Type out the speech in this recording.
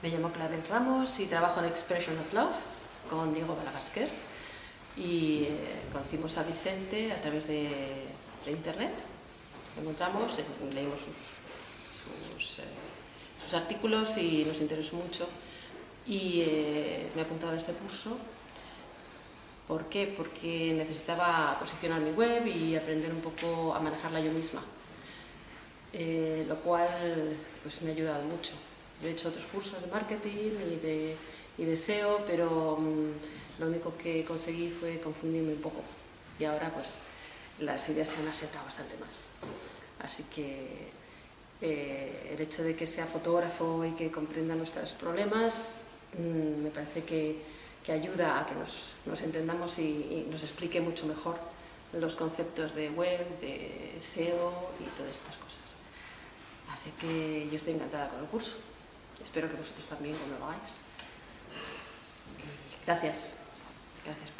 Me llamo Clarence Ramos y trabajo en Expression of Love con Diego Balagasquer. Y eh, conocimos a Vicente a través de, internet. Lo encontramos, eh, leímos eh, sus, artículos y nos interesó mucho. Y me he apuntado a este curso. ¿Por qué? Porque necesitaba posicionar mi web y aprender un poco a manejarla yo misma. Lo cual pues, me ha ayudado mucho. He hecho otros cursos de marketing y de, SEO, pero um, lo único que conseguí fue confundirme un poco. Y ahora pues las ideas se han asentado bastante más. Así que eh, el hecho de que sea fotógrafo y que comprenda nuestros problemas mmm, me parece que, ayuda a que nos, entendamos y nos explique mucho mejor los conceptos de web, de SEO y todas estas cosas. Así que yo estoy encantada con el curso. Espero que vosotros también cuando lo hagáis. Gracias. Gracias.